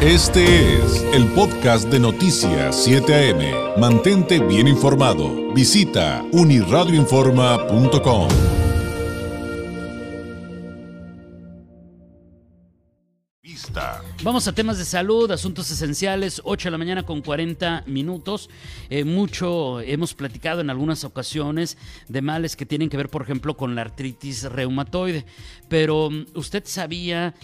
Este es el podcast de Noticias 7 AM. Mantente bien informado. Visita uniradioinforma.com. Vamos a temas de salud, asuntos esenciales, 8 de la mañana con 40 minutos. Eh, mucho hemos platicado en algunas ocasiones de males que tienen que ver, por ejemplo, con la artritis reumatoide. Pero mm, usted sabía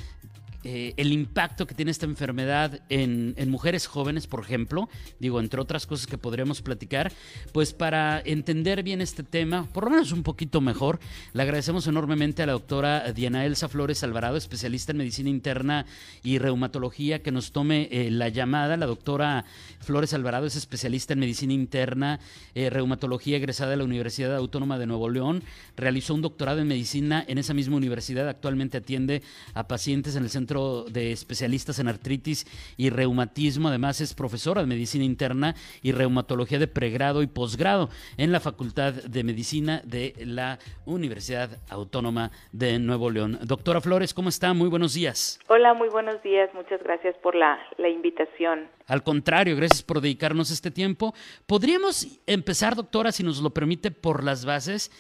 eh, el impacto que tiene esta enfermedad en, mujeres jóvenes, por ejemplo, digo, entre otras cosas que podríamos platicar, pues para entender bien este tema, por lo menos un poquito mejor, le agradecemos enormemente a la doctora Diana Elsa Flores Alvarado, especialista en medicina interna y reumatología, que nos tome eh, la llamada. La doctora Flores Alvarado es especialista en medicina interna, eh, reumatología, egresada de la Universidad Autónoma de Nuevo León, realizó un doctorado en medicina en esa misma universidad, actualmente atiende a pacientes en el centro de Especialistas en Artritis y Reumatismo. Además, es profesora de Medicina Interna y Reumatología de pregrado y posgrado en la Facultad de Medicina de la Universidad Autónoma de Nuevo León. Doctora Flores, ¿cómo está? Muy buenos días. Hola, muy buenos días. Muchas gracias por la, invitación. Al contrario, gracias por dedicarnos este tiempo. Podríamos empezar, doctora, si nos lo permite, por las bases.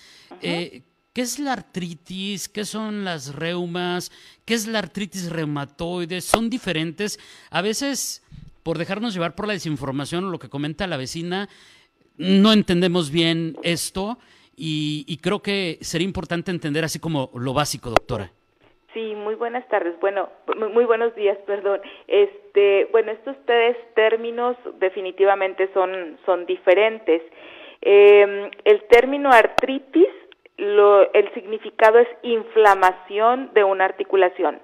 ¿Qué es la artritis? ¿Qué son las reumas? ¿Qué es la artritis reumatoide? Son diferentes. A veces, por dejarnos llevar por la desinformación o lo que comenta la vecina, no entendemos bien esto y, creo que sería importante entender así como lo básico, doctora. Sí, muy buenas tardes. Bueno, muy buenos días, perdón. Este, bueno, estos tres términos definitivamente son, son diferentes. Eh, el término artritis lo, el significado es inflamación de una articulación.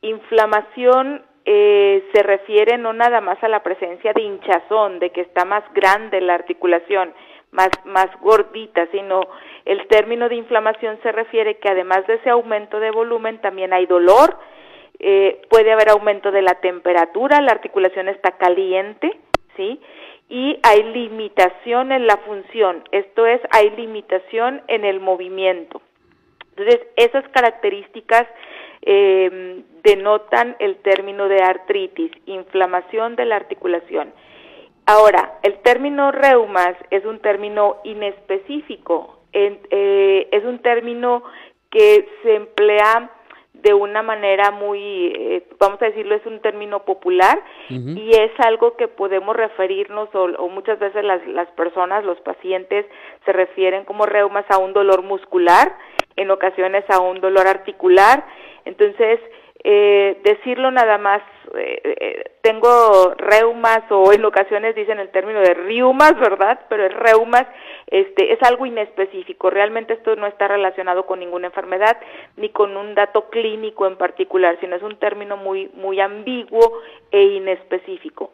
Inflamación eh, se refiere no nada más a la presencia de hinchazón, de que está más grande la articulación, más, más gordita, sino el término de inflamación se refiere que además de ese aumento de volumen también hay dolor, eh, puede haber aumento de la temperatura, la articulación está caliente, ¿sí? Y hay limitación en la función, esto es, hay limitación en el movimiento. Entonces, esas características eh, denotan el término de artritis, inflamación de la articulación. Ahora, el término reumas es un término inespecífico, eh, es un término que se emplea de una manera muy, eh, vamos a decirlo, es un término popular y es algo que podemos referirnos o, muchas veces las, las personas, los pacientes se refieren como reumas a un dolor muscular, en ocasiones a un dolor articular. Entonces, eh, decirlo nada más, eh, eh, tengo reumas o en ocasiones dicen el término de riumas, ¿verdad? Pero el reumas este, es algo inespecífico. Realmente esto no está relacionado con ninguna enfermedad ni con un dato clínico en particular, sino es un término muy, muy ambiguo e inespecífico.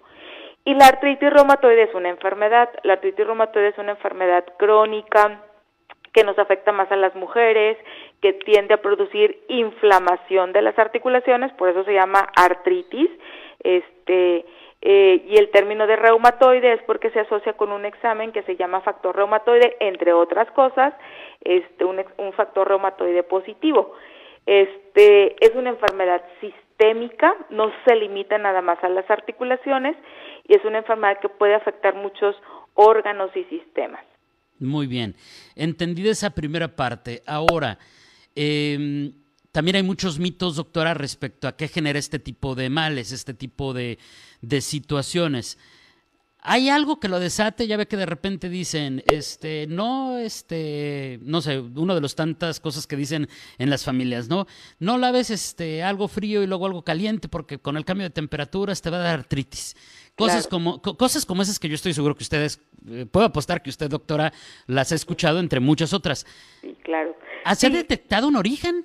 Y la artritis reumatoide es una enfermedad. La artritis reumatoide es una enfermedad crónica que nos afecta más a las mujeres, que tiende a producir inflamación de las articulaciones, por eso se llama artritis, este, eh, y el término de reumatoide es porque se asocia con un examen que se llama factor reumatoide, entre otras cosas, este, un, un factor reumatoide positivo. Este, es una enfermedad sistémica, no se limita nada más a las articulaciones y es una enfermedad que puede afectar muchos órganos y sistemas. Muy bien. Entendida esa primera parte. Ahora, em, también hay muchos mitos, doctora, respecto a qué genera este tipo de males, este tipo de, de situaciones. ¿Hay algo que lo desate? Ya ve que de repente dicen, este, no, este, no sé, una de las tantas cosas que dicen en las familias, ¿no? No laves este, algo frío y luego algo caliente porque con el cambio de temperaturas te va a dar artritis. Cosas, como, cosas como esas que yo estoy seguro que ustedes, eh, puedo apostar que usted, doctora, las ha escuchado entre muchas otras. Sí, claro. ¿Se ha detectado un origen?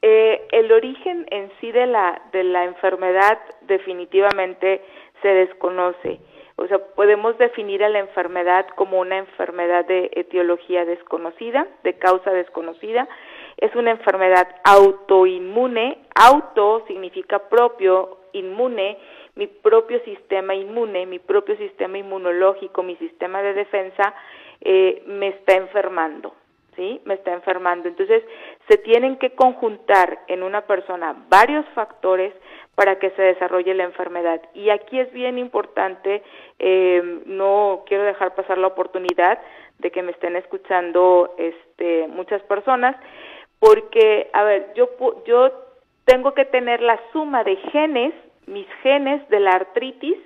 Eh, el origen en sí de la, de la enfermedad definitivamente se desconoce. O sea, podemos definir a la enfermedad como una enfermedad de etiología desconocida, de causa desconocida. Es una enfermedad autoinmune. Auto significa propio, inmune mi propio sistema inmune, mi propio sistema inmunológico, mi sistema de defensa eh, me está enfermando, ¿sí? Me está enfermando. Entonces, se tienen que conjuntar en una persona varios factores para que se desarrolle la enfermedad. Y aquí es bien importante, eh, no quiero dejar pasar la oportunidad de que me estén escuchando este, muchas personas, porque, a ver, yo, yo tengo que tener la suma de genes, mis genes de la artritis,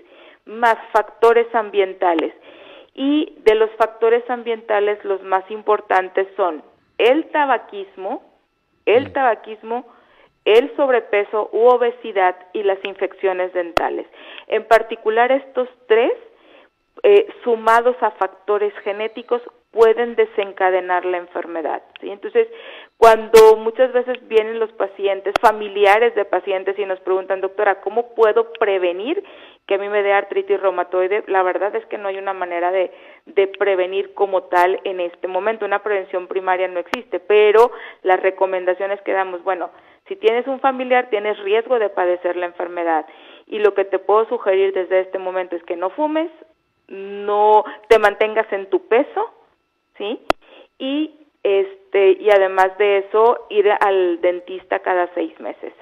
más factores ambientales. Y de los factores ambientales los más importantes son el tabaquismo, el tabaquismo, el sobrepeso u obesidad y las infecciones dentales. En particular estos tres, eh, sumados a factores genéticos, pueden desencadenar la enfermedad. ¿sí? Entonces, cuando muchas veces vienen los pacientes, familiares de pacientes y nos preguntan, doctora, ¿cómo puedo prevenir que a mí me dé artritis reumatoide? La verdad es que no hay una manera de, de prevenir como tal en este momento. Una prevención primaria no existe, pero las recomendaciones que damos, bueno, si tienes un familiar, tienes riesgo de padecer la enfermedad. Y lo que te puedo sugerir desde este momento es que no fumes, no te mantengas en tu peso, ¿sí? Y este y además de eso ir al dentista cada seis meses.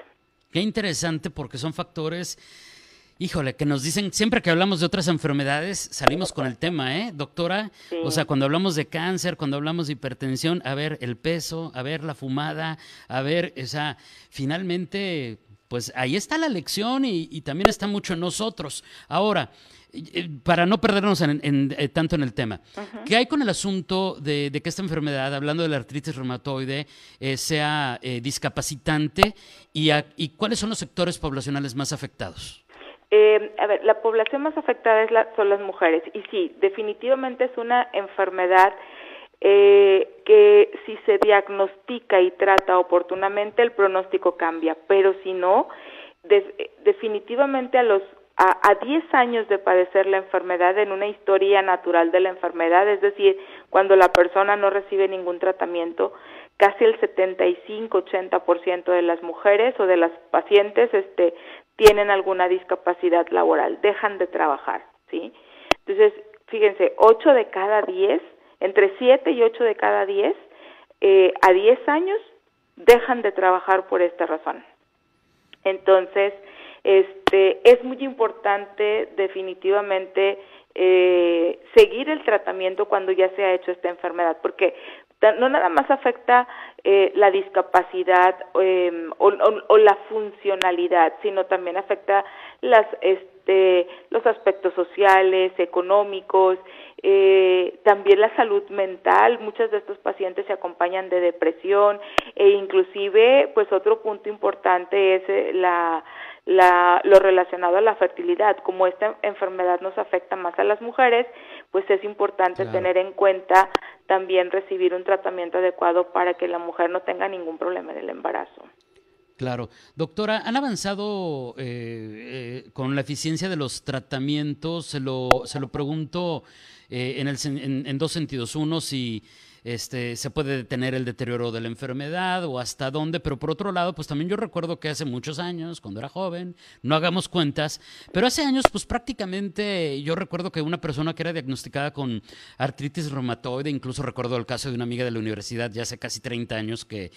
Qué interesante porque son factores, híjole, que nos dicen siempre que hablamos de otras enfermedades salimos con el tema, ¿eh, doctora? O sea, cuando hablamos de cáncer, cuando hablamos de hipertensión, a ver el peso, a ver la fumada, a ver, o sea, finalmente, pues ahí está la lección y, y también está mucho en nosotros. Ahora. Eh, para no perdernos en, eh, tanto en el tema, ¿qué hay con el asunto de, que esta enfermedad, hablando de la artritis reumatoide, eh, sea discapacitante y, y, cuáles son los sectores poblacionales más afectados? A ver, la población más afectada es la, son las mujeres. Y sí, definitivamente es una enfermedad que si se diagnostica y trata oportunamente el pronóstico cambia, pero si no, definitivamente a los a, 10 años de padecer la enfermedad en una historia natural de la enfermedad, es decir, cuando la persona no recibe ningún tratamiento, casi el 75-80% de las mujeres o de las pacientes este, tienen alguna discapacidad laboral, dejan de trabajar, ¿sí? Entonces, fíjense, 8 de cada 10, entre 7 y 8 de cada 10, eh, a 10 años dejan de trabajar por esta razón. Entonces, este, es muy importante definitivamente eh, seguir el tratamiento cuando ya se ha hecho esta enfermedad, porque no nada más afecta eh, la discapacidad em, o, la funcionalidad, sino también afecta las, este, los aspectos sociales, económicos, eh, también la salud mental. Muchos de estos pacientes se acompañan de depresión e inclusive, pues otro punto importante es la la, lo relacionado a la fertilidad. Como esta enfermedad nos afecta más a las mujeres, pues es importante tener en cuenta también recibir un tratamiento adecuado para que la mujer no tenga ningún problema en el embarazo. Claro. Doctora, ¿han avanzado eh, eh, con la eficiencia de los tratamientos? Se lo, se lo pregunto eh, en, el, en, en, dos sentidos. Uno, si este, se puede detener el deterioro de la enfermedad o hasta dónde, pero por otro lado, pues también yo recuerdo que hace muchos años, cuando era joven, no hagamos cuentas, pero hace años, pues prácticamente yo recuerdo que una persona que era diagnosticada con artritis reumatoide, incluso recuerdo el caso de una amiga de la universidad ya hace casi 30 años que,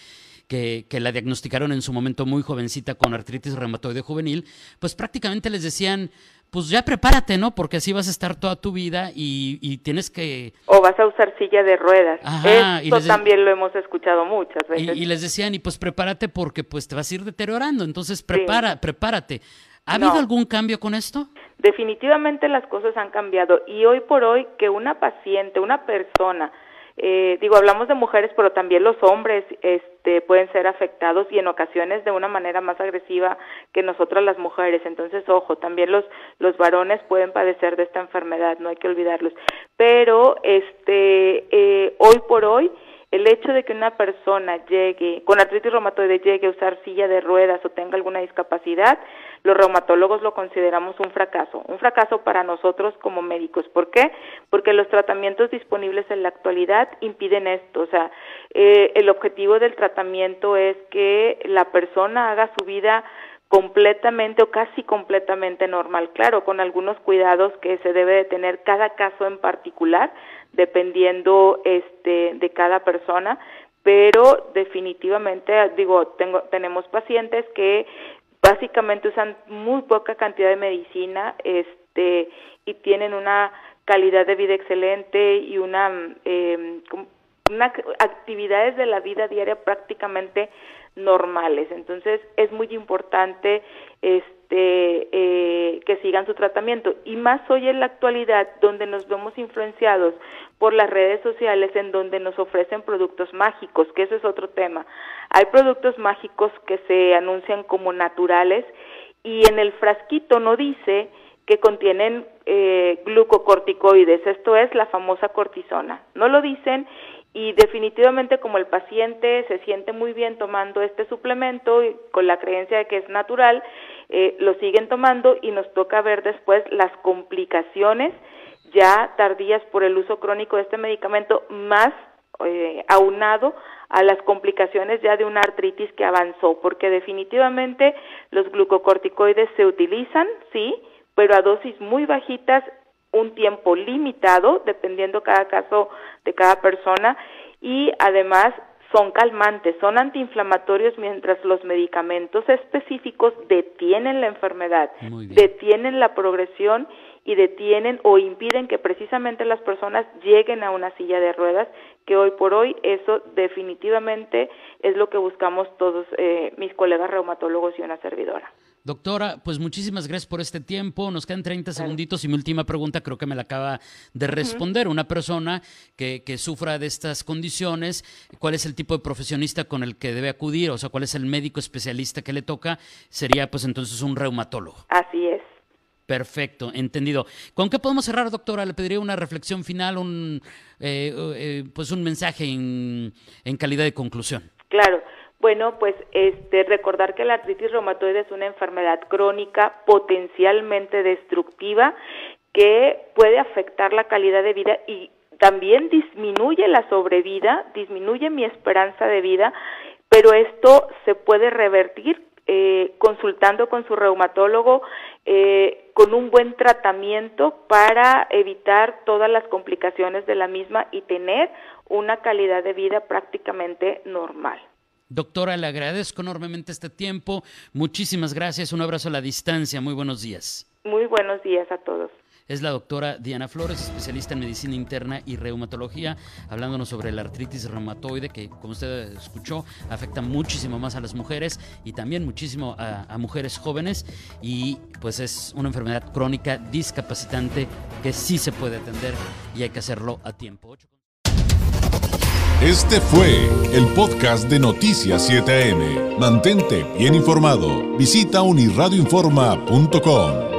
que, que la diagnosticaron en su momento muy jovencita con artritis reumatoide juvenil, pues prácticamente les decían, pues ya prepárate, ¿no? Porque así vas a estar toda tu vida y, tienes que... O vas a usar silla de ruedas. Ajá, Esto también lo hemos escuchado muchas veces. Y, les decían, y pues prepárate porque pues te vas a ir deteriorando, entonces prepara, prepárate. ¿Ha habido algún cambio con esto? Definitivamente las cosas han cambiado y hoy por hoy que una paciente, una persona eh, digo, hablamos de mujeres, pero también los hombres este, pueden ser afectados y en ocasiones de una manera más agresiva que nosotras las mujeres. Entonces, ojo, también los, los varones pueden padecer de esta enfermedad, no hay que olvidarlos. Pero, este, eh, hoy por hoy, el hecho de que una persona llegue con artritis reumatoide llegue a usar silla de ruedas o tenga alguna discapacidad, los reumatólogos lo consideramos un fracaso, un fracaso para nosotros como médicos. ¿Por qué? Porque los tratamientos disponibles en la actualidad impiden esto. O sea, eh, el objetivo del tratamiento es que la persona haga su vida completamente o casi completamente normal, claro, con algunos cuidados que se debe de tener cada caso en particular, dependiendo este de cada persona, pero definitivamente digo, tengo tenemos pacientes que básicamente usan muy poca cantidad de medicina este y tienen una calidad de vida excelente y una, eh, una actividades de la vida diaria prácticamente normales. Entonces es muy importante este eh, que sigan su tratamiento y más hoy en la actualidad donde nos vemos influenciados por las redes sociales en donde nos ofrecen productos mágicos, que eso es otro tema. Hay productos mágicos que se anuncian como naturales y en el frasquito no dice que contienen eh, glucocorticoides, esto es la famosa cortisona. No lo dicen y definitivamente como el paciente se siente muy bien tomando este suplemento y con la creencia de que es natural, eh, lo siguen tomando y nos toca ver después las complicaciones ya tardías por el uso crónico de este medicamento más eh, aunado a las complicaciones ya de una artritis que avanzó, porque definitivamente los glucocorticoides se utilizan, sí, pero a dosis muy bajitas, un tiempo limitado, dependiendo cada caso de cada persona, y además son calmantes, son antiinflamatorios mientras los medicamentos específicos detienen la enfermedad, detienen la progresión y detienen o impiden que precisamente las personas lleguen a una silla de ruedas, que hoy por hoy eso definitivamente es lo que buscamos todos eh, mis colegas reumatólogos y una servidora. Doctora, pues muchísimas gracias por este tiempo. Nos quedan 30 segunditos y mi última pregunta creo que me la acaba de responder. Una persona que, que, sufra de estas condiciones, ¿cuál es el tipo de profesionista con el que debe acudir? O sea, ¿cuál es el médico especialista que le toca? Sería pues entonces un reumatólogo. Así es. Perfecto, entendido. ¿Con qué podemos cerrar, doctora? Le pediría una reflexión final, un, eh, eh, pues un mensaje en, en calidad de conclusión. Claro. Bueno, pues este, recordar que la artritis reumatoide es una enfermedad crónica potencialmente destructiva que puede afectar la calidad de vida y también disminuye la sobrevida, disminuye mi esperanza de vida, pero esto se puede revertir eh, consultando con su reumatólogo eh, con un buen tratamiento para evitar todas las complicaciones de la misma y tener una calidad de vida prácticamente normal. Doctora, le agradezco enormemente este tiempo. Muchísimas gracias. Un abrazo a la distancia. Muy buenos días. Muy buenos días a todos. Es la doctora Diana Flores, especialista en medicina interna y reumatología, hablándonos sobre la artritis reumatoide, que como usted escuchó, afecta muchísimo más a las mujeres y también muchísimo a, mujeres jóvenes. Y pues es una enfermedad crónica discapacitante que sí se puede atender y hay que hacerlo a tiempo. Este fue el podcast de Noticias 7am. Mantente bien informado. Visita unirradioinforma.com.